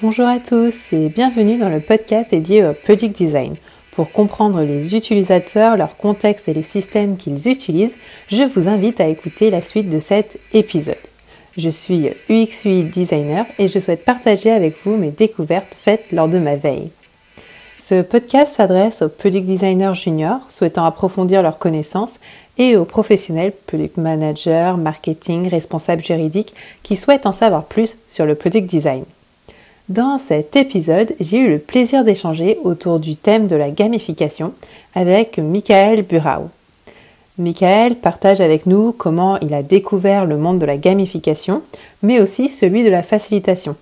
Bonjour à tous et bienvenue dans le podcast dédié au Product Design. Pour comprendre les utilisateurs, leur contexte et les systèmes qu'ils utilisent, je vous invite à écouter la suite de cet épisode. Je suis UX UI designer et je souhaite partager avec vous mes découvertes faites lors de ma veille. Ce podcast s'adresse aux product designers juniors souhaitant approfondir leurs connaissances et aux professionnels, product managers, marketing, responsables juridiques qui souhaitent en savoir plus sur le product design. Dans cet épisode, j'ai eu le plaisir d'échanger autour du thème de la gamification avec Michael Burau. Michael partage avec nous comment il a découvert le monde de la gamification, mais aussi celui de la facilitation.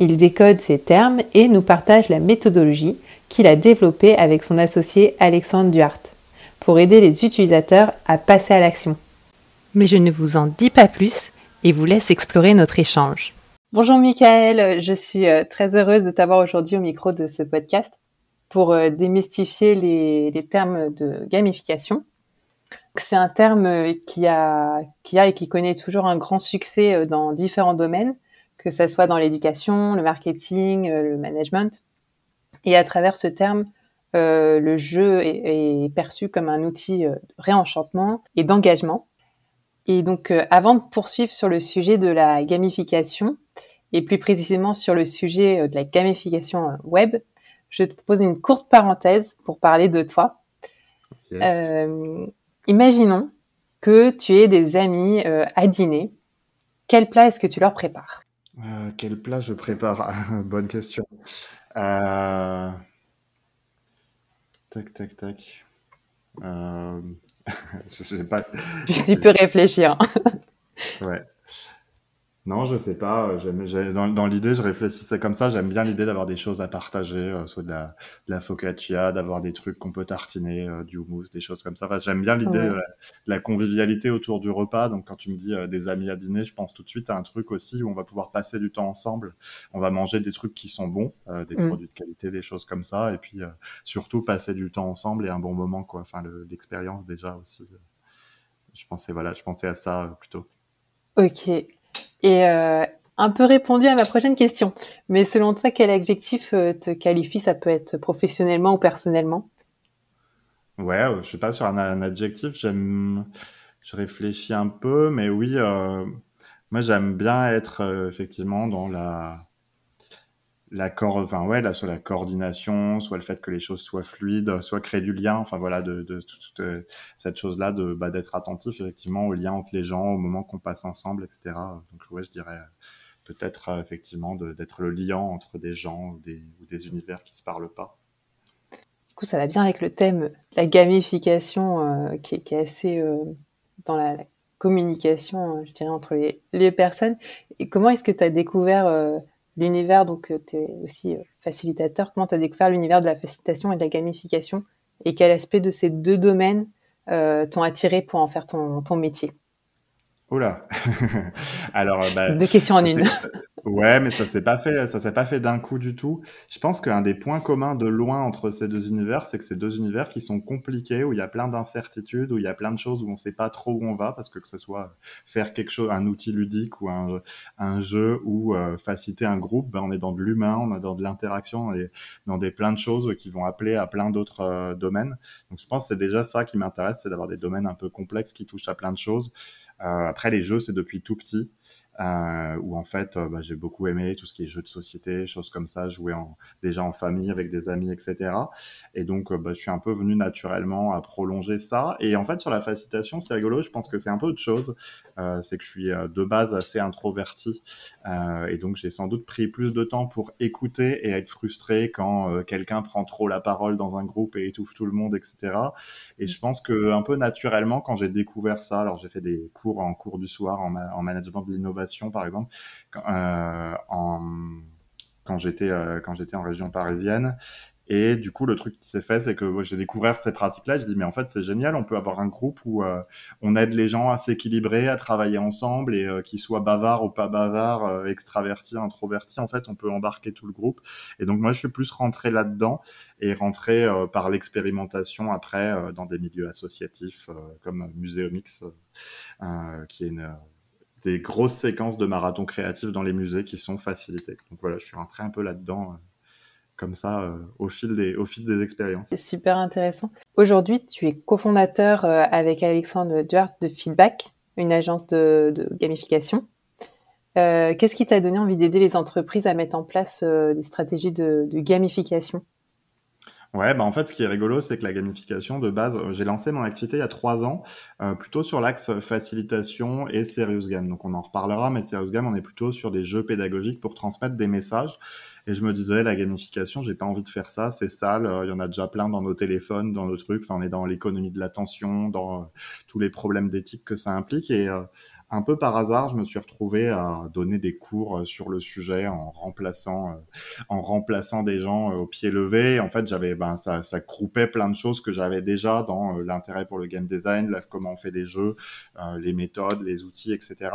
Il décode ces termes et nous partage la méthodologie qu'il a développée avec son associé Alexandre Duhart pour aider les utilisateurs à passer à l'action. Mais je ne vous en dis pas plus et vous laisse explorer notre échange. Bonjour Michael, je suis euh, très heureuse de t'avoir aujourd'hui au micro de ce podcast pour euh, démystifier les, termes de gamification. C'est un terme euh, qui a, qui a et qui connaît toujours un grand succès dans différents domaines, que ce soit dans l'éducation, le marketing, le management. Et à travers ce terme, le jeu est, perçu comme un outil de réenchantement et d'engagement. Et donc, avant de poursuivre sur le sujet de la gamification, et plus précisément sur le sujet euh, de la gamification euh, web, je te propose une courte parenthèse pour parler de toi. Euh, imaginons que tu aies des amis à dîner. Quel plat est-ce que tu leur prépares? Quel plat je prépare? Bonne question. Tac, tac, tac. je sais pas. Tu peux réfléchir. ouais. Non, je sais pas. Euh, dans, dans l'idée, je réfléchissais comme ça. J'aime bien l'idée d'avoir des choses à partager, euh, soit de la, la focaccia, d'avoir des trucs qu'on peut tartiner, euh, du houmous, des choses comme ça. Enfin, j'aime bien l'idée de la, convivialité autour du repas. Donc, quand tu me dis des amis à dîner, je pense tout de suite à un truc aussi où on va pouvoir passer du temps ensemble. On va manger des trucs qui sont bons, des mm. produits de qualité, des choses comme ça. Et puis, surtout, passer du temps ensemble et un bon moment, quoi. Enfin, l'expérience déjà aussi. je pensais, voilà, je pensais à ça plutôt. Ok. Et euh, un peu répondu à ma prochaine question. Mais selon toi, quel adjectif euh, te qualifie? Ça peut être professionnellement ou personnellement? Ouais, euh, je sais pas sur un, adjectif. J'aime, je réfléchis un peu, mais oui, moi j'aime bien être effectivement dans la la enfin ouais, là, soit la coordination, soit le fait que les choses soient fluides, soit créer du lien, enfin voilà, de, toute euh, cette chose-là, de bah, d'être attentif effectivement au lien entre les gens, au moment qu'on passe ensemble, etc. Donc ouais, je dirais peut-être euh, effectivement d'être le lien entre des gens ou des, univers qui se parlent pas. Du coup, ça va bien avec le thème la gamification euh, qui, est, qui, est, assez dans la, communication, je dirais, entre les, les personnes. Et comment est-ce que tu as découvert l'univers, donc euh, tu es aussi euh, facilitateur, comment tu as découvert l'univers de la facilitation et de la gamification et quel aspect de ces deux domaines euh, t'ont attiré pour en faire ton, ton métier? Oula. Alors, bah, deux questions en une. Ouais, mais ça s'est pas fait, ça s'est pas fait d'un coup du tout. Je pense qu'un des points communs de loin entre ces deux univers, c'est que ces deux univers qui sont compliqués, où il y a plein d'incertitudes, où il y a plein de choses où on sait pas trop où on va, parce que que ce soit faire quelque chose, un outil ludique ou un, jeu ou euh, faciliter un groupe, ben on est dans de l'humain, on est dans de l'interaction, et dans des plein de choses qui vont appeler à plein d'autres euh, domaines. Donc je pense que c'est déjà ça qui m'intéresse, c'est d'avoir des domaines un peu complexes qui touchent à plein de choses. Euh, après les jeux, c'est depuis tout petit euh, où en fait euh, bah, j'ai beaucoup aimé tout ce qui est jeux de société, choses comme ça, jouer en, déjà en famille avec des amis, etc. Et donc euh, bah, je suis un peu venu naturellement à prolonger ça. Et en fait sur la facilitation, c'est rigolo, je pense que c'est un peu autre chose. Euh, c'est que je suis de base assez introverti et donc j'ai sans doute pris plus de temps pour écouter et être frustré quand quelqu'un prend trop la parole dans un groupe et étouffe tout le monde, etc. Et je pense que un peu naturellement quand j'ai découvert ça, alors j'ai fait des cours en cours du soir en management de l'innovation par exemple, euh, quand j'étais euh, quand j'étais en région parisienne. Et du coup, le truc qui s'est fait, c'est que j'ai découvert ces pratiques-là. Je dis, mais en fait, c'est génial. On peut avoir un groupe où euh, on aide les gens à s'équilibrer, à travailler ensemble et qu'ils soient bavards ou pas bavards, extravertis, introvertis. En fait, on peut embarquer tout le groupe. Et donc, moi, je suis plus rentré là-dedans et rentré par l'expérimentation après dans des milieux associatifs comme Muséomix, qui est une des grosses séquences de marathon créatif dans les musées qui sont facilitées. Donc voilà, je suis rentré un peu là-dedans, euh, comme ça, euh, au, fil des, au fil expériences. C'est super intéressant. Aujourd'hui, tu es cofondateur euh, avec Alexandre Duarte de Feedback, une agence de, gamification. Qu'est-ce qui t'a donné envie d'aider les entreprises à mettre en place des stratégies de gamification? Ouais, bah en fait, ce qui est rigolo, c'est que la gamification, de base, euh, j'ai lancé mon activité il y a trois ans, euh, plutôt sur l'axe facilitation et serious game. Donc, on en reparlera, mais serious game, on est plutôt sur des jeux pédagogiques pour transmettre des messages. Et je me disais, la gamification, j'ai pas envie de faire ça, c'est sale. Euh, il y en a déjà plein dans nos téléphones, dans nos trucs. Enfin, on est dans l'économie de l'attention, dans tous les problèmes d'éthique que ça implique. Et un peu par hasard, je me suis retrouvé à donner des cours euh, sur le sujet en remplaçant, euh, en remplaçant des gens euh, au pied levé. En fait, j'avais, ben, ça, ça groupait plein de choses que j'avais déjà dans l'intérêt pour le game design, comment on fait des jeux, les méthodes, les outils, etc.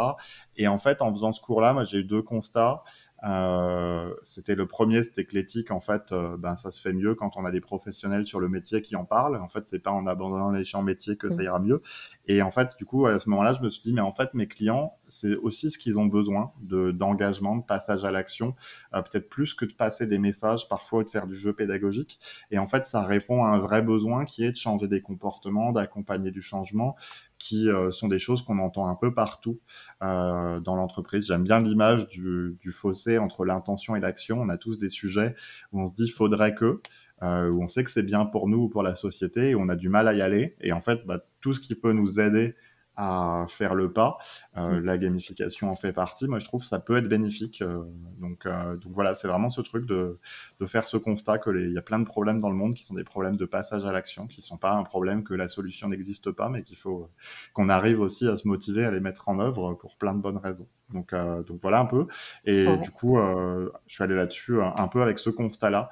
Et en fait, en faisant ce cours-là, moi, j'ai eu deux constats. Euh, c'était le premier, c'était que l'éthique, en fait, euh, ben ça se fait mieux quand on a des professionnels sur le métier qui en parlent. En fait, c'est pas en abandonnant les champs métiers que ça ira mieux. Et en fait, du coup, à ce moment-là, je me suis dit, mais en fait, mes clients, c'est aussi ce qu'ils ont besoin de d'engagement, de passage à l'action, euh, peut-être plus que de passer des messages parfois ou de faire du jeu pédagogique. Et en fait, ça répond à un vrai besoin qui est de changer des comportements, d'accompagner du changement qui euh, sont des choses qu'on entend un peu partout euh, dans l'entreprise. J'aime bien l'image du, fossé entre l'intention et l'action. On a tous des sujets où on se dit faudrait que, euh, où on sait que c'est bien pour nous ou pour la société et on a du mal à y aller. Et en fait, bah, tout ce qui peut nous aider à faire le pas. Euh, mm. la gamification en fait partie. Moi, je trouve que ça peut être bénéfique. Euh, donc, euh, donc voilà, c'est vraiment ce truc de, de faire ce constat que il y a plein de problèmes dans le monde qui sont des problèmes de passage à l'action, qui sont pas un problème que la solution n'existe pas, mais qu'il faut qu'on arrive aussi à se motiver à les mettre en œuvre pour plein de bonnes raisons. Donc, donc voilà un peu. Et du coup, je suis allé là-dessus un peu avec ce constat-là.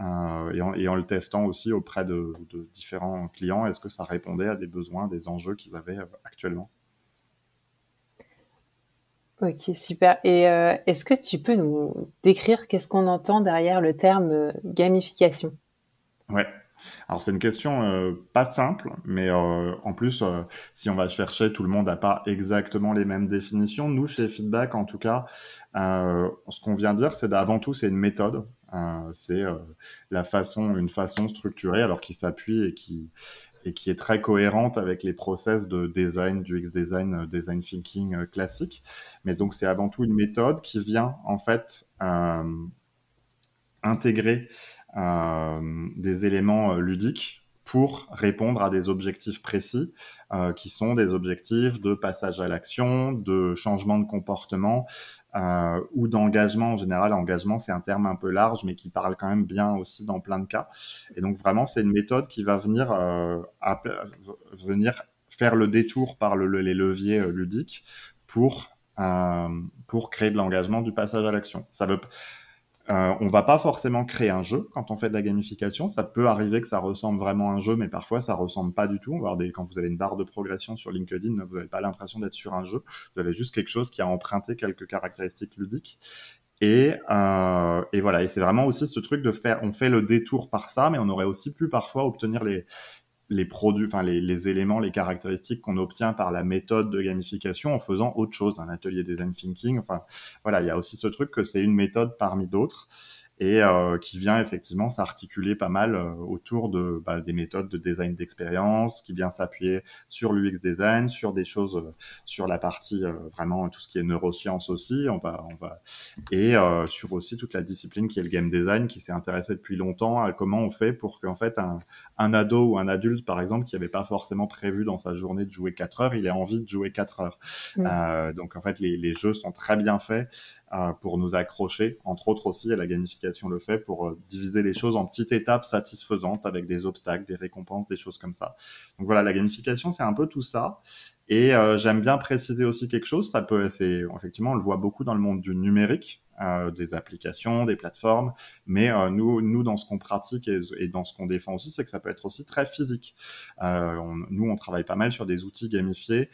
Euh, et, en, le testant aussi auprès de, différents clients, est-ce que ça répondait à des besoins, des enjeux qu'ils avaient euh, actuellement? Ok, super. Et euh, est-ce que tu peux nous décrire qu'est-ce qu'on entend derrière le terme gamification? Ouais. Alors c'est une question pas simple, mais en plus, si on va chercher, tout le monde n'a pas exactement les mêmes définitions. Nous, chez Feedback, en tout cas, ce qu'on vient dire, c'est d'avant tout, c'est une méthode. Euh, c'est euh, la façon, une façon structurée, alors qui s'appuie et qui et qui est très cohérente avec les process de design, du X design, euh, design thinking classique. Mais donc c'est avant tout une méthode qui vient en fait intégrer des éléments ludiques pour répondre à des objectifs précis, qui sont des objectifs de passage à l'action, de changement de comportement, euh, ou d'engagement en général. Engagement, c'est un terme un peu large, mais qui parle quand même bien aussi dans plein de cas. Et donc vraiment, c'est une méthode qui va venir, euh, venir faire le détour par le, les leviers euh, ludiques pour euh, pour créer de l'engagement, du passage à l'action. Ça veut euh, on va pas forcément créer un jeu quand on fait de la gamification. Ça peut arriver que ça ressemble vraiment à un jeu, mais parfois ça ressemble pas du tout. On quand vous avez une barre de progression sur LinkedIn, vous n'avez pas l'impression d'être sur un jeu. Vous avez juste quelque chose qui a emprunté quelques caractéristiques ludiques. Et, euh, et voilà. Et c'est vraiment aussi ce truc de faire, on fait le détour par ça, mais on aurait aussi pu parfois obtenir les, les produits, enfin les, les, éléments, les caractéristiques qu'on obtient par la méthode de gamification en faisant autre chose, un atelier design thinking. Enfin, voilà, il y a aussi ce truc que c'est une méthode parmi d'autres et euh, qui vient effectivement s'articuler pas mal euh, autour de bah, des méthodes de design d'expérience, qui vient s'appuyer sur l'UX design, sur des choses, euh, sur la partie vraiment tout ce qui est neurosciences aussi, on va, on va, et sur aussi toute la discipline qui est le game design, qui s'est intéressé depuis longtemps à comment on fait pour qu'en fait un, un ado ou un adulte par exemple qui n'avait pas forcément prévu dans sa journée de jouer 4 heures, il ait envie de jouer 4 heures. Euh, donc en fait les, les jeux sont très bien faits euh, pour nous accrocher, entre autres aussi, et la gamification le fait, pour euh, diviser les choses en petites étapes satisfaisantes avec des obstacles, des récompenses, des choses comme ça. Donc voilà, la gamification, c'est un peu tout ça. Et euh, j'aime bien préciser aussi quelque chose, ça peut, c'est effectivement, on le voit beaucoup dans le monde du numérique, euh, des applications, des plateformes. Mais nous, nous, dans ce qu'on pratique et, dans ce qu'on défend aussi, c'est que ça peut être aussi très physique. Nous, on travaille pas mal sur des outils gamifiés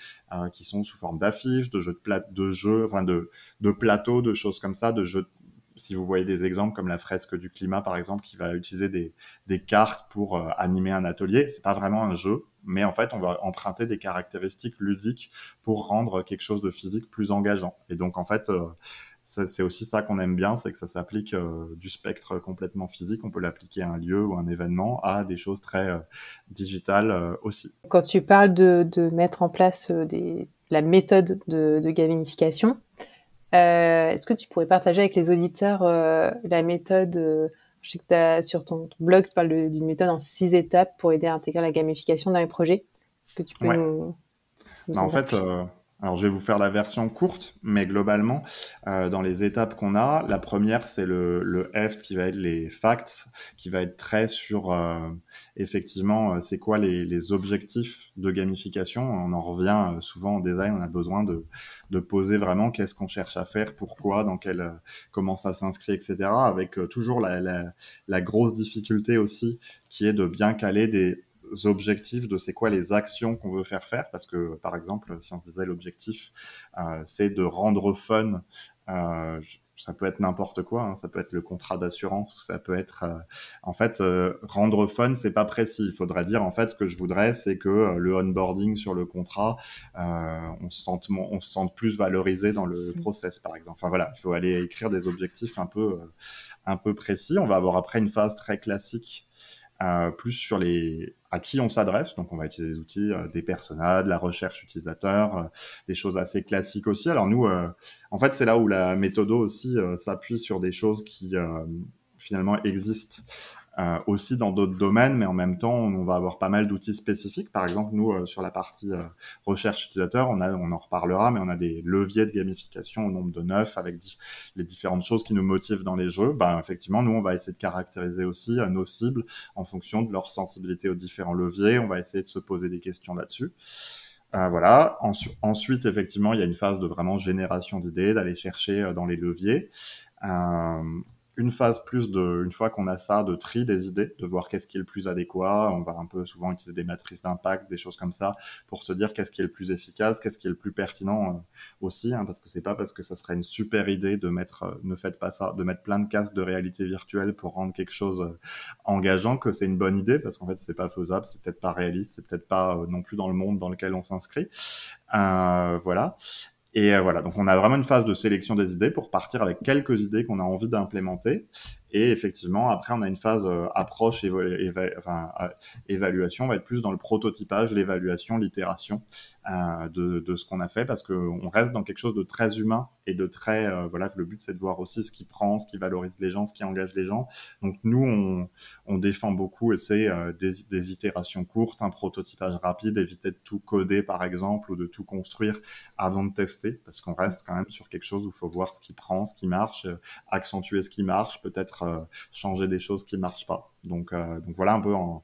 qui sont sous forme d'affiches, de jeux de de jeux, enfin de plateaux, de choses comme ça, de jeux si vous voyez des exemples comme la fresque du climat, par exemple, qui va utiliser des, des cartes pour euh, animer un atelier, c'est pas vraiment un jeu, mais en fait, on va emprunter des caractéristiques ludiques pour rendre quelque chose de physique plus engageant. Et donc, en fait, euh, c'est aussi ça qu'on aime bien, c'est que ça s'applique euh, du spectre complètement physique, on peut l'appliquer à un lieu ou un événement, à des choses très digitales aussi. Quand tu parles de, de mettre en place des, la méthode de, de gamification, euh, est-ce que tu pourrais partager avec les auditeurs euh, la méthode euh, Je sais que as, sur ton, blog, tu parles d'une méthode en six étapes pour aider à intégrer la gamification dans les projets. Est-ce que tu peux nous, bah, En fait, alors, je vais vous faire la version courte, mais globalement, euh, dans les étapes qu'on a, la première, c'est le, le F qui va être les facts, qui va être très sur, euh, effectivement, euh, c'est quoi les, les, objectifs de gamification. On en revient souvent en design, on a besoin de, de poser vraiment qu'est-ce qu'on cherche à faire, pourquoi, dans quel, comment ça s'inscrit, etc. Avec toujours la, la, la grosse difficulté aussi, qui est de bien caler des objectifs de c'est quoi les actions qu'on veut faire faire parce que par exemple si on se disait l'objectif euh, c'est de rendre fun euh, ça peut être n'importe quoi, hein. ça peut être le contrat d'assurance ça peut être euh, en fait euh, rendre fun, c'est pas précis. Il faudrait dire en fait ce que je voudrais, c'est que euh, le onboarding sur le contrat, on se sente on se sente plus valorisé dans le mmh. process par exemple. Enfin voilà, il faut aller écrire des objectifs un peu un peu précis. On va avoir après une phase très classique euh, plus sur les à qui on s'adresse. Donc, on va utiliser des outils, euh, des personas, de la recherche utilisateur, euh, des choses assez classiques aussi. Alors nous, en fait, c'est là où la méthodo aussi s'appuie sur des choses qui finalement existent euh, aussi dans d'autres domaines, mais en même temps, on va avoir pas mal d'outils spécifiques. Par exemple, nous, euh, sur la partie euh, recherche utilisateur, on, a, on en reparlera, mais on a des leviers de gamification au nombre de neuf avec les différentes choses qui nous motivent dans les jeux. Ben, effectivement, nous, on va essayer de caractériser aussi nos cibles en fonction de leur sensibilité aux différents leviers. On va essayer de se poser des questions là-dessus. Euh, voilà. ensuite, effectivement, il y a une phase de vraiment génération d'idées, d'aller chercher dans les leviers. Euh, une phase plus de, une fois qu'on a ça, de tri des idées, de voir qu'est-ce qui est le plus adéquat. On va un peu souvent utiliser des matrices d'impact, des choses comme ça, pour se dire qu'est-ce qui est le plus efficace, qu'est-ce qui est le plus pertinent euh, aussi, hein, parce que c'est pas parce que ça serait une super idée de mettre, euh, ne faites pas ça, de mettre plein de casques de réalité virtuelle pour rendre quelque chose euh, engageant que c'est une bonne idée, parce qu'en fait c'est pas faisable, c'est peut-être pas réaliste, c'est peut-être pas non plus dans le monde dans lequel on s'inscrit. voilà. Et euh, voilà, donc on a vraiment une phase de sélection des idées pour partir avec quelques idées qu'on a envie d'implémenter. Et effectivement, après, on a une phase euh, approche, euh, évaluation, on va être plus dans le prototypage, l'évaluation, l'itération euh, de, ce qu'on a fait, parce qu'on reste dans quelque chose de très humain et de très, voilà, le but c'est de voir aussi ce qui prend, ce qui valorise les gens, ce qui engage les gens. Donc nous, on, on défend beaucoup et c'est des, des, itérations courtes, un prototypage rapide, éviter de tout coder par exemple ou de tout construire avant de tester, parce qu'on reste quand même sur quelque chose où il faut voir ce qui prend, ce qui marche, accentuer ce qui marche, peut-être euh, changer des choses qui marchent pas. Donc, euh, donc voilà un peu en,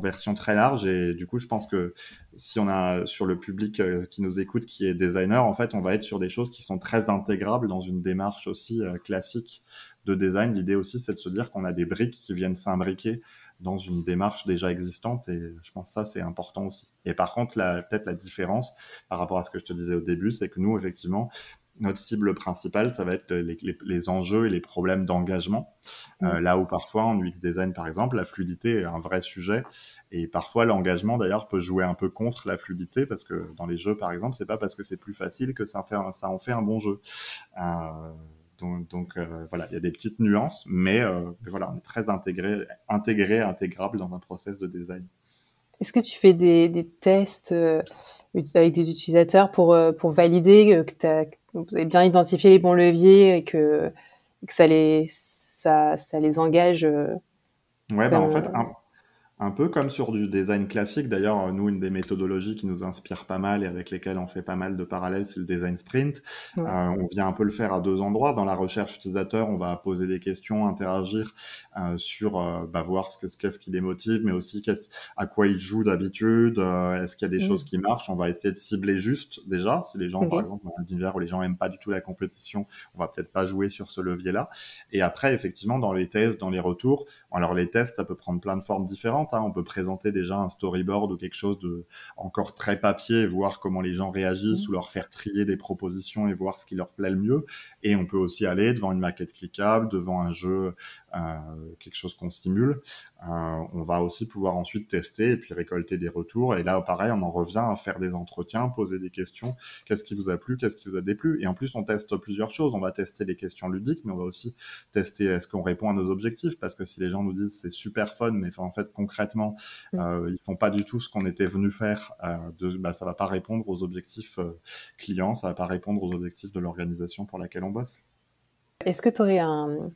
version très large. Et du coup, je pense que si on a sur le public euh, qui nous écoute, qui est designer, en fait, on va être sur des choses qui sont très intégrables dans une démarche aussi classique de design. L'idée aussi, c'est de se dire qu'on a des briques qui viennent s'imbriquer dans une démarche déjà existante et je pense que ça c'est important aussi. Et par contre, peut-être la différence par rapport à ce que je te disais au début, c'est que nous effectivement, notre cible principale, ça va être les, enjeux et les problèmes d'engagement. Euh, là où parfois en UX design, par exemple, la fluidité est un vrai sujet. Et parfois, l'engagement, d'ailleurs, peut jouer un peu contre la fluidité parce que dans les jeux, par exemple, c'est pas parce que c'est plus facile que ça, fait ça en fait un bon jeu. Euh, donc, euh, voilà, il y a des petites nuances, mais, voilà, on est très intégré, intégré, intégrable dans un process de design. Est-ce que tu fais des, des tests avec des utilisateurs pour, pour valider que vous avez bien identifié les bons leviers et que, que ça, les, ça, ça les engage. Euh, ouais, bah en fait, un peu comme sur du design classique. D'ailleurs, nous, une des méthodologies qui nous inspire pas mal et avec lesquelles on fait pas mal de parallèles, c'est le design sprint. Euh, on vient un peu le faire à deux endroits. Dans la recherche utilisateur, on va poser des questions, interagir euh, sur, euh, bah, voir ce qu'est-ce ce qui les motive, mais aussi à quoi ils jouent d'habitude. Est-ce qu'il y a des choses qui marchent? On va essayer de cibler juste déjà. Si les gens, par exemple, dans un univers où les gens aiment pas du tout la compétition, on va peut-être pas jouer sur ce levier-là. Et après, effectivement, dans les tests, dans les retours, alors les tests, ça peut prendre plein de formes différentes Hein. On peut présenter déjà un storyboard ou quelque chose de encore très papier, voir comment les gens réagissent mmh. ou leur faire trier des propositions et voir ce qui leur plaît le mieux. Et on peut aussi aller devant une maquette cliquable, devant un jeu, quelque chose qu'on stimule. Euh, on va aussi pouvoir ensuite tester et puis récolter des retours. Et là, pareil, on en revient à faire des entretiens, poser des questions. Qu'est-ce qui vous a plu? Qu'est-ce qui vous a déplu? Et en plus, on teste plusieurs choses. On va tester les questions ludiques, mais on va aussi tester est-ce qu'on répond à nos objectifs? Parce que si les gens nous disent c'est super fun, mais en fait, concrètement, mm. euh, ils font pas du tout ce qu'on était venu faire, euh, de, bah, ça va pas répondre aux objectifs euh, clients, ça va pas répondre aux objectifs de l'organisation pour laquelle on bosse. Est-ce que tu aurais un,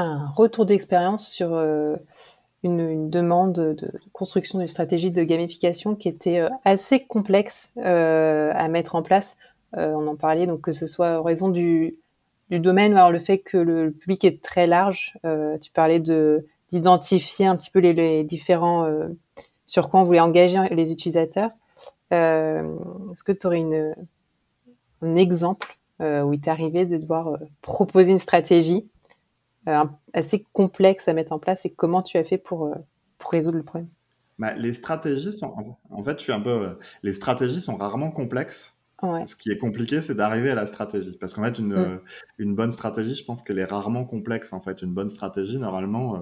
un retour d'expérience sur euh, une, demande de construction d'une stratégie de gamification qui était euh, assez complexe euh, à mettre en place. on en parlait, donc que ce soit en raison du, domaine, ou alors le fait que le public est très large. tu parlais de d'identifier un petit peu les, différents sur quoi on voulait engager les utilisateurs. Est-ce que tu aurais un exemple où il t'est arrivé de devoir proposer une stratégie assez complexe à mettre en place et comment tu as fait pour, euh, pour résoudre le problème bah, Les stratégies sont, en fait, je suis un peu, euh, les stratégies sont rarement complexes. Ce qui est compliqué, c'est d'arriver à la stratégie. Parce qu'en fait, une, mm. euh, une bonne stratégie, je pense qu'elle est rarement complexe. En fait, une bonne stratégie, normalement, euh,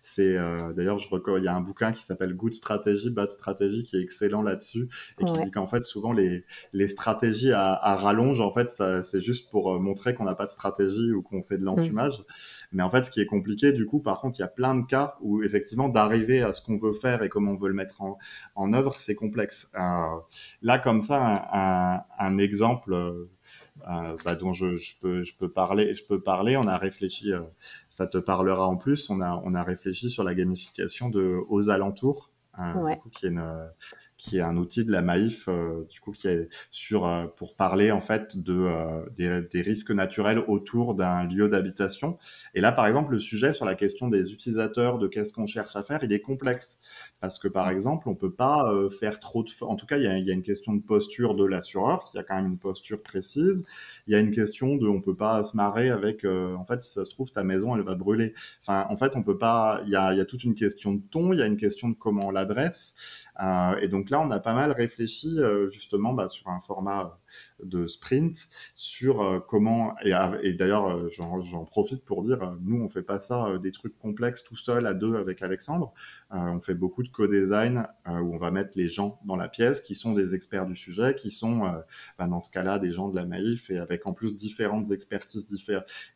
c'est. Euh, d'ailleurs, je il y a un bouquin qui s'appelle Good Strategy, Bad Strategy, qui est excellent là-dessus et qui dit qu'en fait, souvent les, les stratégies à, à rallonge, en fait, c'est juste pour montrer qu'on n'a pas de stratégie ou qu'on fait de mm. Mais en fait, ce qui est compliqué, du coup, par contre, il y a plein de cas où effectivement, d'arriver à ce qu'on veut faire et comment on veut le mettre en, en œuvre, c'est complexe. là, comme ça, un un exemple euh, euh, bah, dont je, peux, je, peux parler, je peux parler. On a réfléchi, euh, ça te parlera en plus, on a, on a réfléchi sur la gamification de Aux alentours, qui est une, qui est un outil de la Maïf, euh, du coup, qui est sur euh, pour parler en fait de euh, des, des, risques naturels autour d'un lieu d'habitation. Et là, par exemple, le sujet sur la question des utilisateurs, de qu'est-ce qu'on cherche à faire, il est complexe parce que par exemple, on peut pas faire trop de, en tout cas, il y a, y a une question de posture de l'assureur, qui a quand même une posture précise. Il y a une question de, on peut pas se marrer avec, en fait, si ça se trouve, ta maison, elle va brûler. Enfin, en fait, on peut pas. Il y a, y a toute une question de ton, il y a une question de comment on l'adresse. Euh, et donc là, on a pas mal réfléchi euh, justement bah, sur un format de sprint, sur euh, comment, et, d'ailleurs j'en profite pour dire, nous on fait pas ça des trucs complexes tout seul à deux avec Alexandre, on fait beaucoup de co-design où on va mettre les gens dans la pièce qui sont des experts du sujet, qui sont bah, dans ce cas-là des gens de la Maïf et avec en plus différentes expertises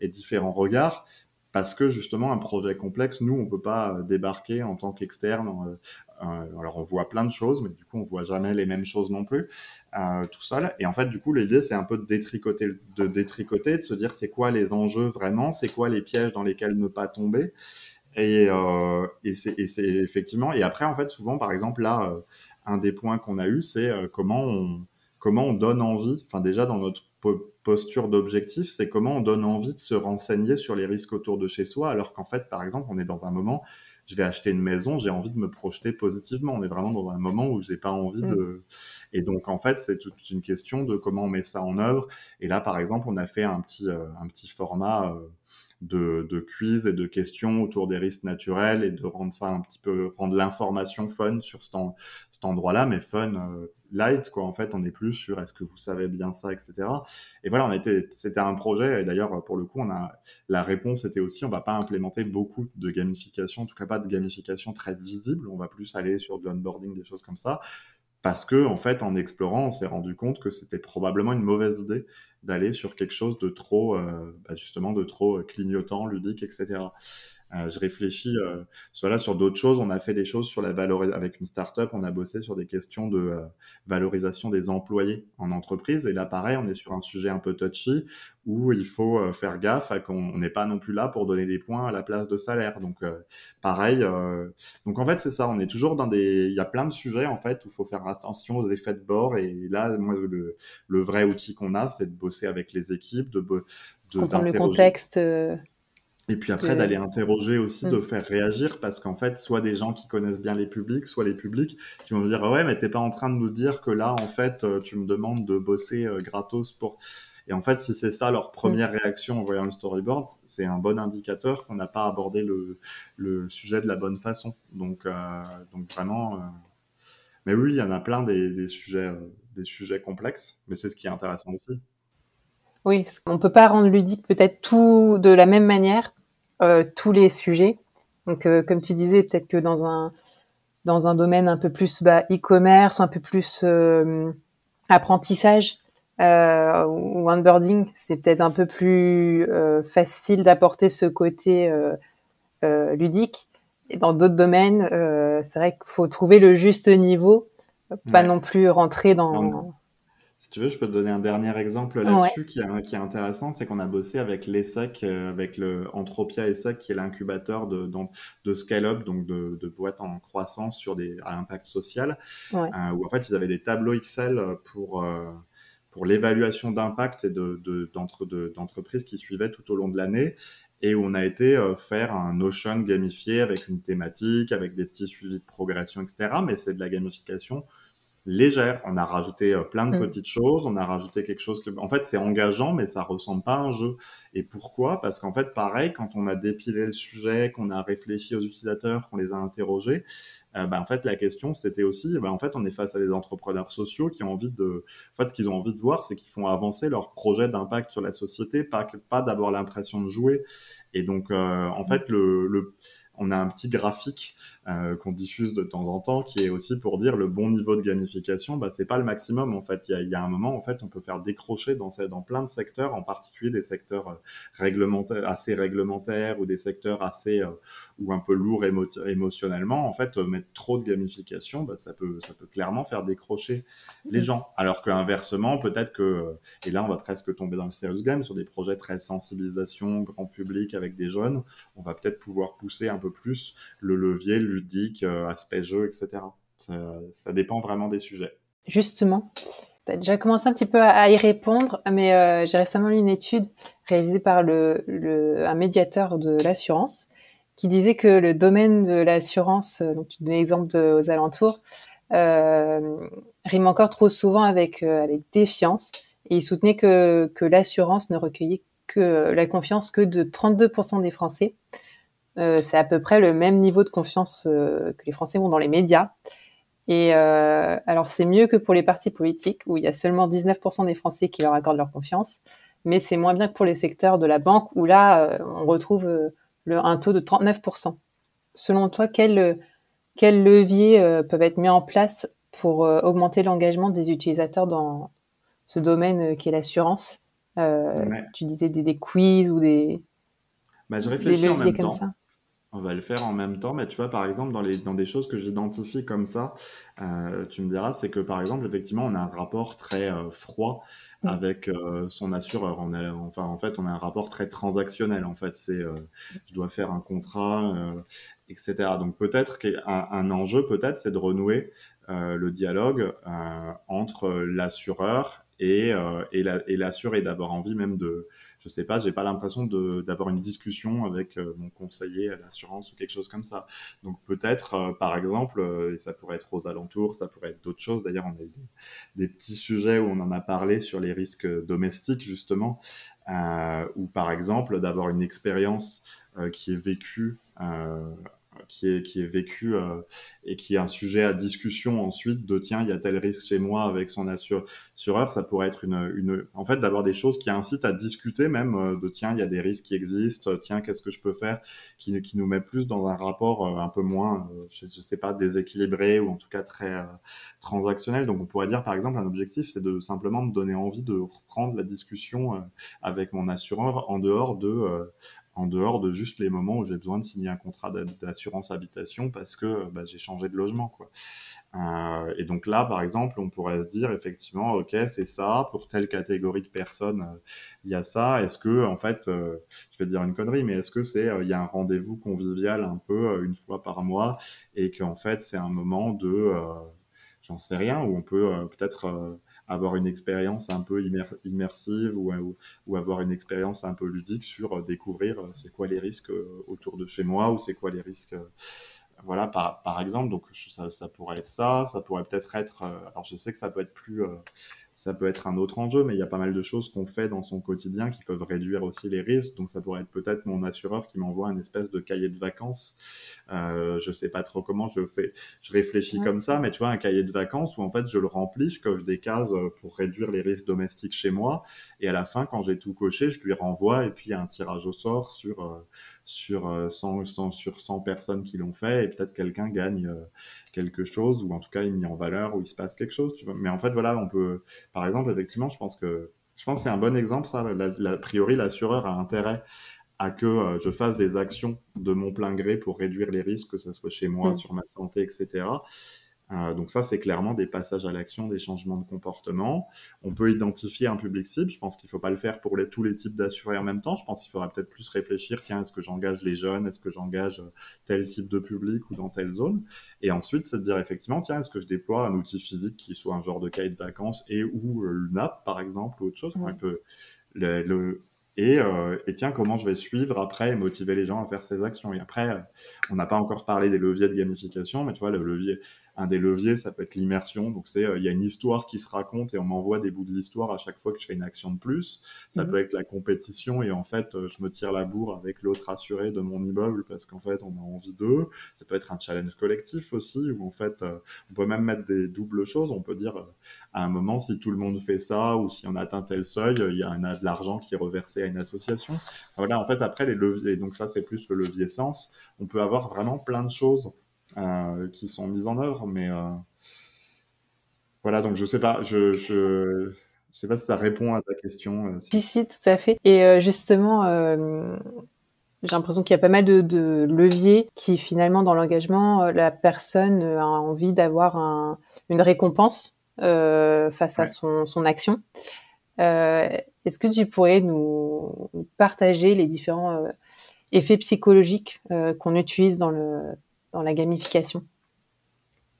et différents regards parce que justement un projet complexe, nous on peut pas débarquer en tant qu'externe euh, alors on voit plein de choses, mais du coup on voit jamais les mêmes choses non plus euh, tout seul. Et en fait, du coup, l'idée c'est un peu de détricoter, de détricoter, de se dire c'est quoi les enjeux vraiment, c'est quoi les pièges dans lesquels ne pas tomber. Et, euh, et c'est effectivement. Et après, en fait, souvent, par exemple, là, euh, un des points qu'on a eu, c'est euh, comment on comment on donne envie. Enfin, déjà dans notre posture d'objectif, c'est comment on donne envie de se renseigner sur les risques autour de chez soi, alors qu'en fait, par exemple, on est dans un moment je vais acheter une maison, j'ai envie de me projeter positivement. On est vraiment dans un moment où j'ai pas envie mm. de. Et donc en fait, c'est toute une question de comment on met ça en œuvre. Et là, par exemple, on a fait un petit euh, un petit format. Euh, de, de quiz et de questions autour des risques naturels et de rendre ça un petit peu, rendre l'information fun sur cet, cet endroit-là, mais fun euh, light, quoi. En fait, on est plus sur est-ce que vous savez bien ça, etc. Et voilà, on était, c'était un projet, et d'ailleurs, pour le coup, on a, la réponse était aussi, on va pas implémenter beaucoup de gamification, en tout cas pas de gamification très visible, on va plus aller sur de l'onboarding, des choses comme ça parce que en fait en explorant on s'est rendu compte que c'était probablement une mauvaise idée d'aller sur quelque chose de trop euh, bah, justement de trop clignotant ludique etc euh, je réfléchis euh, soit là sur d'autres choses. On a fait des choses sur la valorisation avec une startup. On a bossé sur des questions de euh, valorisation des employés en entreprise. Et là, pareil, on est sur un sujet un peu touchy où il faut euh, faire gaffe à qu'on n'est pas non plus là pour donner des points à la place de salaire. Donc, pareil. donc, en fait, c'est ça. On est toujours dans des. Il y a plein de sujets en fait où il faut faire attention aux effets de bord. Et là, moi, le, le vrai outil qu'on a, c'est de bosser avec les équipes, de, de comprendre le contexte. Et puis après, d'aller interroger aussi, de mm. faire réagir, parce qu'en fait, soit des gens qui connaissent bien les publics, soit les publics qui vont me dire Ouais, mais t'es pas en train de nous dire que là, en fait, euh, tu me demandes de bosser euh, gratos pour. Et en fait, si c'est ça leur première réaction en voyant le storyboard, c'est un bon indicateur qu'on n'a pas abordé le, le, sujet de la bonne façon. Donc, euh, donc vraiment. Euh, mais oui, il y en a plein des, des sujets, euh, des sujets complexes, mais c'est ce qui est intéressant aussi. Oui, on peut pas rendre ludique peut-être tout de la même manière, euh, tous les sujets. Donc, euh, comme tu disais, peut-être que dans un dans un domaine un peu plus bah, e-commerce, un peu plus euh, apprentissage euh, ou onboarding, c'est peut-être un peu plus euh, facile d'apporter ce côté ludique. Et dans d'autres domaines, c'est vrai qu'il faut trouver le juste niveau, pas non plus rentrer dans tu veux, je peux te donner un dernier exemple là-dessus qui, est, qui est intéressant, c'est qu'on a bossé avec l'ESSEC, euh, avec le Entropia ESSEC, qui est l'incubateur de, de, scale-up, donc de, de, boîtes en croissance sur des, à impact social, euh, où en fait ils avaient des tableaux Excel pour, euh, pour l'évaluation d'impact et d'entreprises de, qui suivaient tout au long de l'année. Et on a été faire un Notion gamifié avec une thématique, avec des petits suivis de progression, etc. Mais c'est de la gamification légère. On a rajouté euh, plein de mm. petites choses, on a rajouté quelque chose que, en fait, c'est engageant, mais ça ressemble pas à un jeu. Et pourquoi? Parce qu'en fait, pareil, quand on a dépilé le sujet, qu'on a réfléchi aux utilisateurs, qu'on les a interrogés, euh, ben, en fait, la question, c'était aussi, ben, en fait, on est face à des entrepreneurs sociaux qui ont envie de, en fait, ce qu'ils ont envie de voir, c'est qu'ils font avancer leur projet d'impact sur la société, pas, pas d'avoir l'impression de jouer. Et donc, euh, en mm. fait, le, le on a un petit graphique euh, qu'on diffuse de temps en temps qui est aussi pour dire le bon niveau de gamification, bah, c'est pas le maximum en fait. Il y a, un moment en fait, on peut faire décrocher dans, dans plein de secteurs, en particulier des secteurs euh, réglementaires, assez réglementaires ou des secteurs assez euh, ou un peu lourds émotionnellement. En fait, mettre trop de gamification, bah, ça peut ça peut clairement faire décrocher les gens. Alors qu'inversement, peut-être que et là on va presque tomber dans le serious game sur des projets très sensibilisation grand public avec des jeunes, on va peut-être pouvoir pousser un peu plus le levier ludique, euh, aspect jeu, etc. Ça, dépend vraiment des sujets. Justement, tu as déjà commencé un petit peu à, y répondre, mais euh, j'ai récemment lu une étude réalisée par le, un médiateur de l'assurance qui disait que le domaine de l'assurance, euh, donc tu donnes l'exemple aux alentours, rime encore trop souvent avec, avec défiance. Et il soutenait que, que l'assurance ne recueillait que la confiance que de 32% des Français. Euh, c'est à peu près le même niveau de confiance euh, que les Français ont dans les médias. Et euh, alors c'est mieux que pour les partis politiques où il y a seulement 19% des Français qui leur accordent leur confiance, mais c'est moins bien que pour les secteurs de la banque où là on retrouve le, un taux de 39%. Selon toi, quels quel leviers peuvent être mis en place pour augmenter l'engagement des utilisateurs dans ce domaine qui est l'assurance? Tu disais des, des, quiz ou des, bah, je réfléchis en même comme ça. On va le faire en même temps, mais tu vois, par exemple, dans, les, dans des choses que j'identifie comme ça, euh, tu me diras, c'est que par exemple, effectivement, on a un rapport très euh, froid avec euh, son assureur. On a, enfin, en fait, on a un rapport très transactionnel. En fait, c'est je dois faire un contrat, etc. Donc peut-être qu'un un enjeu, peut-être, c'est de renouer le dialogue entre l'assureur et, et l'assuré, d'avoir envie même de je sais pas, j'ai pas l'impression d'avoir une discussion avec euh, mon conseiller à l'assurance ou quelque chose comme ça. Donc peut-être, euh, par exemple, euh, et ça pourrait être aux alentours, ça pourrait être d'autres choses. D'ailleurs, on a eu des, petits sujets où on en a parlé sur les risques domestiques justement, ou par exemple d'avoir une expérience qui est vécue qui est, qui est vécu euh, et qui est un sujet à discussion ensuite de tiens, il y a tel risque chez moi avec son assureur, ça pourrait être une, une en fait d'avoir des choses qui incitent à discuter même euh, de tiens, il y a des risques qui existent, tiens, qu'est-ce que je peux faire? Qui, qui nous met plus dans un rapport euh, un peu moins, je, je, sais pas, déséquilibré ou en tout cas très transactionnel. Donc on pourrait dire par exemple un objectif, c'est de simplement me donner envie de reprendre la discussion avec mon assureur en dehors de en dehors de juste les moments où j'ai besoin de signer un contrat d'assurance habitation parce que bah, j'ai changé de logement. Quoi. Euh, et donc là, par exemple, on pourrait se dire effectivement, ok, c'est ça, pour telle catégorie de personnes, euh, il y a ça. Est-ce que, en fait, euh, je vais dire une connerie, mais est-ce que c'est, il y a un rendez-vous convivial un peu une fois par mois et qu'en fait, c'est un moment de, j'en sais rien, où on peut peut-être avoir une expérience un peu immersive ou, avoir une expérience un peu ludique sur euh, découvrir euh, c'est quoi les risques euh, autour de chez moi ou c'est quoi les risques voilà par, par exemple. Donc ça, ça, pourrait être ça ça pourrait peut-être être alors je sais que ça peut être plus ça peut être un autre enjeu, mais il y a pas mal de choses qu'on fait dans son quotidien qui peuvent réduire aussi les risques. Donc ça pourrait être peut-être mon assureur qui m'envoie un espèce de cahier de vacances. Euh, je sais pas trop comment je fais, je réfléchis comme ça, mais tu vois un cahier de vacances où en fait je le remplis, je coche des cases euh, pour réduire les risques domestiques chez moi, et à la fin quand j'ai tout coché, je lui renvoie et puis il y a un tirage au sort sur euh, sur 100, euh, 100, sur 100 personnes qui l'ont fait et peut-être quelqu'un gagne euh, quelque chose ou en tout cas il met en valeur ou il se passe quelque chose. Tu vois. Mais en fait, voilà, on peut, par exemple, effectivement, je pense que je pense c'est un bon exemple, ça. La, a priori, l'assureur a intérêt à que euh, je fasse des actions de mon plein gré pour réduire les risques, que ce soit chez moi, mmh. sur ma santé, etc. Euh, donc ça, c'est clairement des passages à l'action, des changements de comportement. On peut identifier un public cible. Je pense qu'il ne faut pas le faire pour les, tous les types d'assurés en même temps. Je pense qu'il faudra peut-être plus réfléchir, tiens, est-ce que j'engage les jeunes? Est-ce que j'engage euh, tel type de public ou dans telle zone? Et ensuite, c'est de dire effectivement, tiens, est-ce que je déploie un outil physique qui soit un genre de cahier de vacances et ou euh, une app, par exemple, ou autre chose? Un peu le, et, et, tiens, comment je vais suivre après et motiver les gens à faire ces actions? Et après, on n'a pas encore parlé des leviers de gamification, mais tu vois, le levier, un des leviers, ça peut être l'immersion. Donc, c'est, euh, il y a une histoire qui se raconte et on m'envoie des bouts de l'histoire à chaque fois que je fais une action de plus. Ça mhm. peut être la compétition et en fait, euh, je me tire la bourre avec l'autre assuré de mon immeuble parce qu'en fait, on a envie d'eux. Ça peut être un challenge collectif aussi où en fait, euh, on peut même mettre des doubles choses. On peut dire, à un moment, si tout le monde fait ça ou si on atteint tel seuil, il y a, un, de l'argent qui est reversé à une association. Voilà, en fait, après, les leviers, donc ça, c'est plus le levier sens. On peut avoir vraiment plein de choses qui sont mises en œuvre. Mais euh, voilà, donc je sais pas, je, je, sais pas si ça répond à ta question. Euh, si, si, tout à fait. Et justement, j'ai l'impression qu'il y a pas mal de, leviers qui finalement dans l'engagement, la personne a envie d'avoir un, une récompense face à son, son action. Est-ce que tu pourrais nous partager les différents effets psychologiques qu'on utilise dans le dans la gamification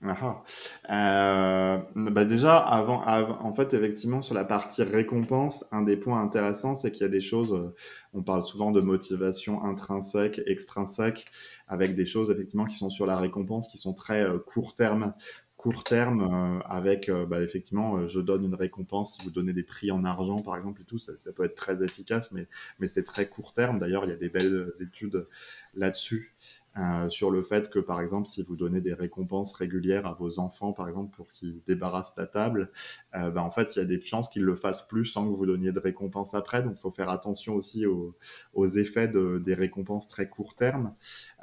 ah, euh, bah déjà, avant, en fait, effectivement, sur la partie récompense, un des points intéressants, c'est qu'il y a des choses, euh, on parle souvent de motivation intrinsèque, extrinsèque, avec des choses, effectivement, qui sont sur la récompense, qui sont très euh, court terme. Court terme, avec, bah, effectivement, je donne une récompense, si vous donnez des prix en argent, par exemple, et tout, ça, ça peut être très efficace, mais, mais c'est très court terme. D'ailleurs, il y a des belles études là-dessus. Euh, sur le fait que, par exemple, si vous donnez des récompenses régulières à vos enfants, par exemple, pour qu'ils débarrassent la table, euh, ben, en fait, il y a des chances qu'ils le fassent plus sans que vous donniez de récompense après. Donc, il faut faire attention aussi aux, aux effets de, des récompenses très court terme.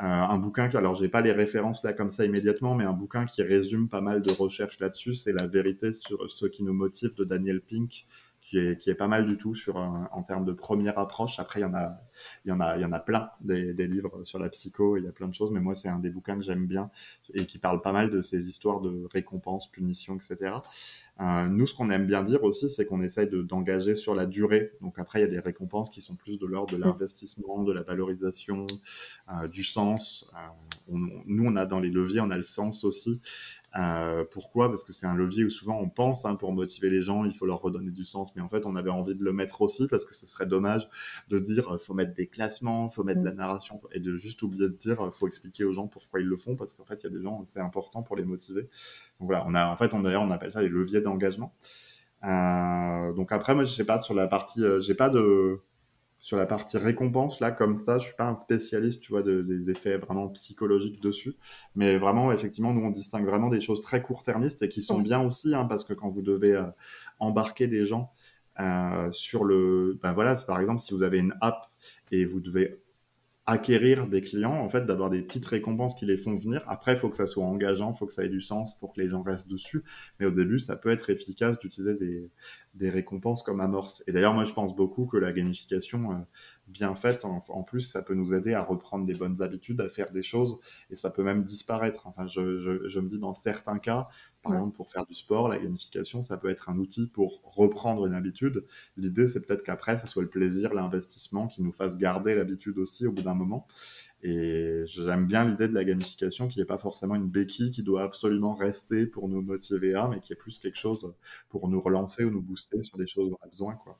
Euh, un bouquin, alors j'ai pas les références là comme ça immédiatement, mais un bouquin qui résume pas mal de recherches là-dessus, c'est La vérité sur ce qui nous motive de Daniel Pink qui est, qui est pas mal du tout sur en termes de première approche. Après, il y en a, il y en a, il y en a plein des, des livres sur la psycho. Il y a plein de choses, mais moi, c'est un des bouquins que j'aime bien et qui parle pas mal de ces histoires de récompense, punition, etc. Euh, nous, ce qu'on aime bien dire aussi, c'est qu'on essaye d'engager sur la durée. Donc après, il y a des récompenses qui sont plus de l'ordre de mm. l'investissement, de la valorisation, euh, du sens. Euh, nous, on a dans les leviers, on a le sens aussi. Euh, pourquoi? Parce que c'est un levier où souvent on pense, hein, pour motiver les gens, il faut leur redonner du sens. Mais en fait, on avait envie de le mettre aussi parce que ce serait dommage de dire, euh, faut mettre des classements, faut mettre de la mm. narration, et de juste oublier de dire, euh, faut expliquer aux gens pourquoi ils le font, parce qu'en fait, il y a des gens, c'est important pour les motiver. Donc voilà, on a, en fait, on, d'ailleurs, on appelle ça les leviers d'engagement. Euh, donc après, moi, je sais pas sur la partie, j'ai pas de sur la partie récompense, là, comme ça, je suis pas un spécialiste, tu vois, des effets vraiment psychologiques dessus. Mais vraiment, effectivement, nous, on distingue vraiment des choses très court-termistes et qui sont bien aussi, hein, parce que quand vous devez euh, embarquer des gens euh, sur le... Ben voilà, par exemple, si vous avez une app et vous devez acquérir des clients, en fait, d'avoir des petites récompenses qui les font venir. Après, il faut que ça soit engageant, il faut que ça ait du sens pour que les gens restent dessus. Mais au début, ça peut être efficace d'utiliser des, des récompenses comme amorce. Et d'ailleurs, moi, je pense beaucoup que la gamification euh, bien faite, en, plus, ça peut nous aider à reprendre des bonnes habitudes, à faire des choses, et ça peut même disparaître. Enfin, je, me dis, dans certains cas, par exemple, pour faire du sport, la gamification, ça peut être un outil pour reprendre une habitude. L'idée, c'est peut-être qu'après, ça soit le plaisir, l'investissement qui nous fasse garder l'habitude aussi au bout d'un moment. Et j'aime bien l'idée de la gamification qui n'est pas forcément une béquille qui doit absolument rester pour nous motiver à, mais qui est plus quelque chose pour nous relancer ou nous booster sur des choses dont on a besoin. Quoi.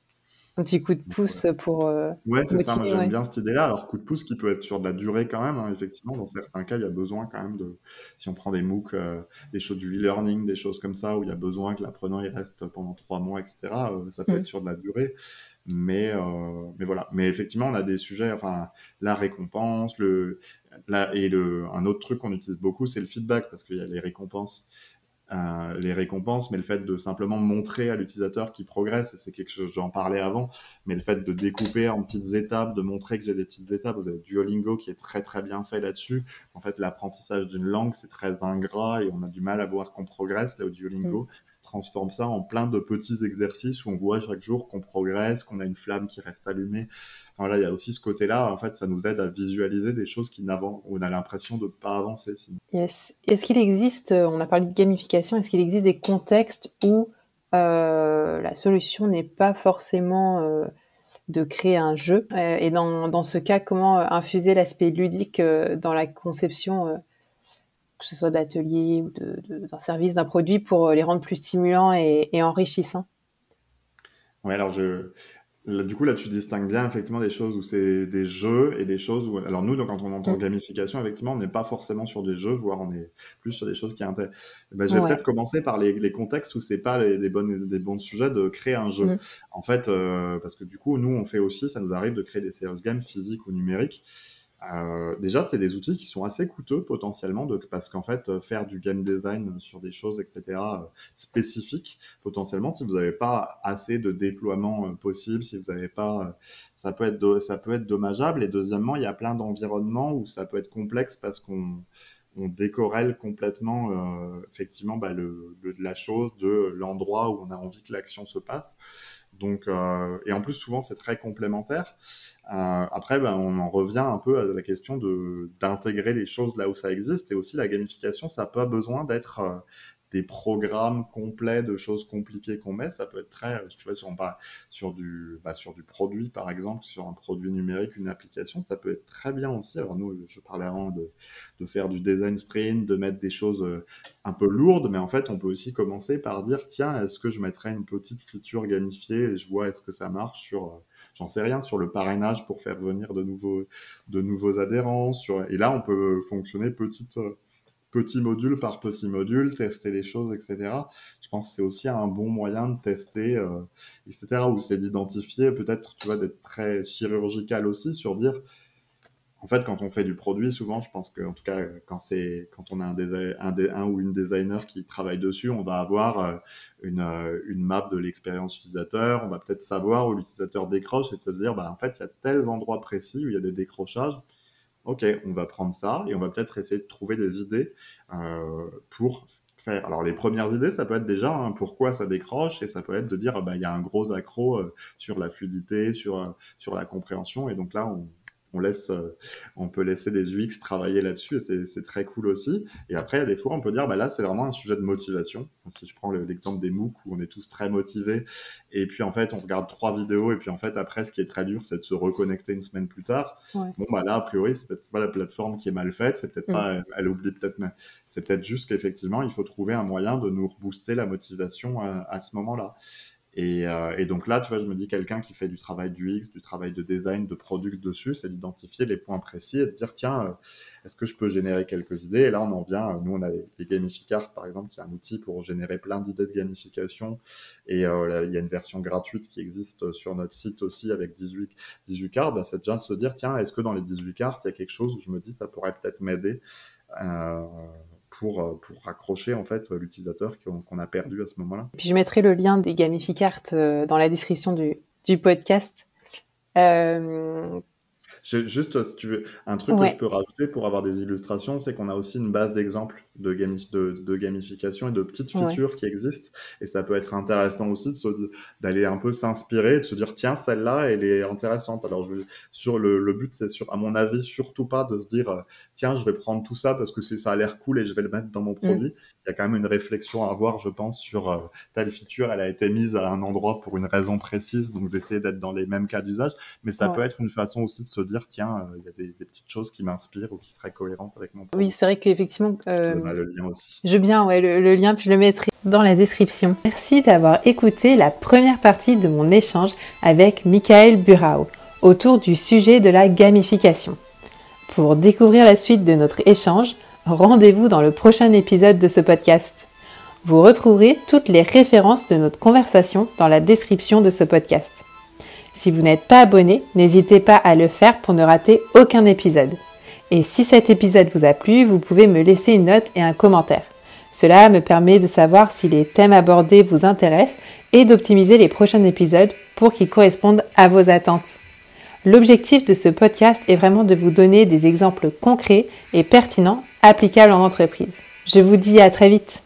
Un petit coup de pouce pour. Euh, ouais, c'est ça. Moi, j'aime bien cette idée-là. Alors, coup de pouce qui peut être sur de la durée quand même. Hein, effectivement, dans certains cas, il y a besoin quand même de. Si on prend des MOOC, euh, des choses du e-learning, des choses comme ça, où il y a besoin que l'apprenant il reste pendant trois mois, etc. Euh, ça peut être sur de la durée. Mais, mais voilà. Mais effectivement, on a des sujets. Enfin, la récompense, le. Et le, un autre truc qu'on utilise beaucoup, c'est le feedback, parce qu'il y a les récompenses euh, les récompenses, mais le fait de simplement montrer à l'utilisateur qu'il progresse, et c'est quelque chose, j'en parlais avant, mais le fait de découper en petites étapes, de montrer que j'ai des petites étapes, vous avez Duolingo qui est très très bien fait là-dessus. En fait, l'apprentissage d'une langue, c'est très ingrat et on a du mal à voir qu'on progresse. Là, au Duolingo, transforme ça en plein de petits exercices où on voit chaque jour qu'on progresse, qu'on a une flamme qui reste allumée. Voilà, il y a aussi ce côté-là. En fait, ça nous aide à visualiser des choses qui n'avancent, on a l'impression de ne pas avancer. Yes. Est-ce qu'il existe, euh, on a parlé de gamification, est-ce qu'il existe des contextes où euh, la solution n'est pas forcément euh, de créer un jeu? Et dans, dans, ce cas, comment infuser l'aspect ludique dans la conception que ce soit d'atelier ou d'un service, d'un produit, pour euh, les rendre plus stimulants et, enrichissants Oui, alors je, du coup, là, tu distingues bien effectivement des choses où c'est des jeux et des choses où. Alors, nous, donc, quand on entend gamification, effectivement, on n'est pas forcément sur des jeux, voire on est plus sur des choses qui intéressent. Eh ben, je vais peut-être commencer par les, contextes où c'est pas les, des, bonnes, des bons sujets de créer un jeu. Mm. En fait, euh, parce que du coup, nous, on fait aussi, ça nous arrive de créer des serious games physiques ou numériques. Euh, déjà, c'est des outils qui sont assez coûteux potentiellement, parce qu'en fait, euh, faire du game design sur des choses, etc., euh, spécifiques, potentiellement, si vous n'avez pas assez de déploiement possible, si vous n'avez pas, ça peut être, ça peut être dommageable. Et deuxièmement, il y a plein d'environnements où ça peut être complexe parce qu'on on décorrèle complètement, effectivement, bah, le, la chose de l'endroit où on a envie que l'action se passe. Donc, euh, et en plus, souvent, c'est très complémentaire. Euh, après, ben, on en revient un peu à la question d'intégrer les choses là où ça existe. Et aussi, la gamification, ça n'a pas besoin d'être euh, des programmes complets de choses compliquées qu'on met. Ça peut être très, tu vois, si on sur du, bah, sur du produit, par exemple, sur un produit numérique, une application, ça peut être très bien aussi. Alors nous, je parlais avant de, faire du design sprint, de mettre des choses euh, un peu lourdes, mais en fait, on peut aussi commencer par dire, tiens, est-ce que je mettrais une petite feature gamifiée et je vois est-ce que ça marche sur euh, j'en sais rien, sur le parrainage pour faire venir de nouveaux, de nouveaux adhérents. Et là, on peut fonctionner petite, euh, petit module par petit module, tester les choses, etc. Je pense que c'est aussi un bon moyen de tester, euh, etc. Ou c'est d'identifier, peut-être, tu vois, d'être très chirurgical aussi sur dire, en fait, quand on fait du produit, souvent, je pense que, en tout cas, quand c'est, quand on a un, un, un, ou une designer qui travaille dessus, on va avoir euh, une, euh, une map de l'expérience utilisateur. On va peut-être savoir où l'utilisateur décroche et de se dire, bah, en fait, il y a tels endroits précis où il y a des décrochages ok, on va prendre ça et on va peut-être essayer de trouver des idées euh, pour faire. Alors les premières idées, ça peut être déjà hein, pourquoi ça décroche et ça peut être de dire bah il y a un gros accro euh, sur la fluidité, sur euh, sur la compréhension et donc là on, on laisse, euh, on peut laisser des UX travailler là-dessus et c'est très cool aussi. Et après, il y a des fois, on peut dire, bah là, c'est vraiment un sujet de motivation. Si je prends l'exemple des MOOC où on est tous très motivés et puis en fait, on regarde trois vidéos et puis en fait, après, ce qui est très dur, c'est de se reconnecter une semaine plus tard. Bon, bah là, a priori, c'est peut-être pas la plateforme qui est mal faite, c'est peut-être mm. pas, elle oublie peut-être, mais c'est peut-être juste qu'effectivement, il faut trouver un moyen de nous rebooster la motivation à ce moment-là. Euh, et, donc là, tu vois, je me dis quelqu'un qui fait du travail du X, du travail de design, de product dessus, c'est d'identifier les points précis et de dire tiens, euh, est-ce que je peux générer quelques idées? Et là, on en vient. Euh, nous, on a les, Gamificart, par exemple, qui est un outil pour générer plein d'idées de gamification. Et il y a une version gratuite qui existe sur notre site aussi avec 18 18 cartes. Bah, c'est déjà se dire tiens, est-ce que dans les 18 cartes, il y a quelque chose où je me dis ça pourrait peut-être m'aider pour, euh, pour raccrocher en fait l'utilisateur qu'on a perdu à ce moment-là. Puis je mettrai le lien des gamificartes euh, dans la description du, du podcast. Euh, Juste, si tu veux, un truc que je peux rajouter pour avoir des illustrations, c'est qu'on a aussi une base d'exemples de, de, gamification et de petites features qui existent. Et ça peut être intéressant aussi d'aller un peu s'inspirer, de se dire, tiens, celle-là, elle est intéressante. Alors, je, sur le, le but, c'est à mon avis, surtout pas de se dire, euh, tiens, je vais prendre tout ça parce que ça a l'air cool et je vais le mettre dans mon mm. produit. Il y a quand même une réflexion à avoir, je pense, sur euh, telle feature, elle a été mise à un endroit pour une raison précise, donc d'essayer d'être dans les mêmes cas d'usage. Mais ça peut être une façon aussi de se dire, tiens, il y a des, petites choses qui m'inspirent ou qui seraient cohérentes avec mon Oui, c'est vrai qu'effectivement... Euh, le lien aussi. Je bien, ouais, le lien, puis je le mettrai dans la description. Merci d'avoir écouté la première partie de mon échange avec Michael Burao autour du sujet de la gamification. Pour découvrir la suite de notre échange, rendez-vous dans le prochain épisode de ce podcast. Vous retrouverez toutes les références de notre conversation dans la description de ce podcast. Si vous n'êtes pas abonné, n'hésitez pas à le faire pour ne rater aucun épisode. Et si cet épisode vous a plu, vous pouvez me laisser une note et un commentaire. Cela me permet de savoir si les thèmes abordés vous intéressent et d'optimiser les prochains épisodes pour qu'ils correspondent à vos attentes. L'objectif de ce podcast est vraiment de vous donner des exemples concrets et pertinents applicables en entreprise. Je vous dis à très vite.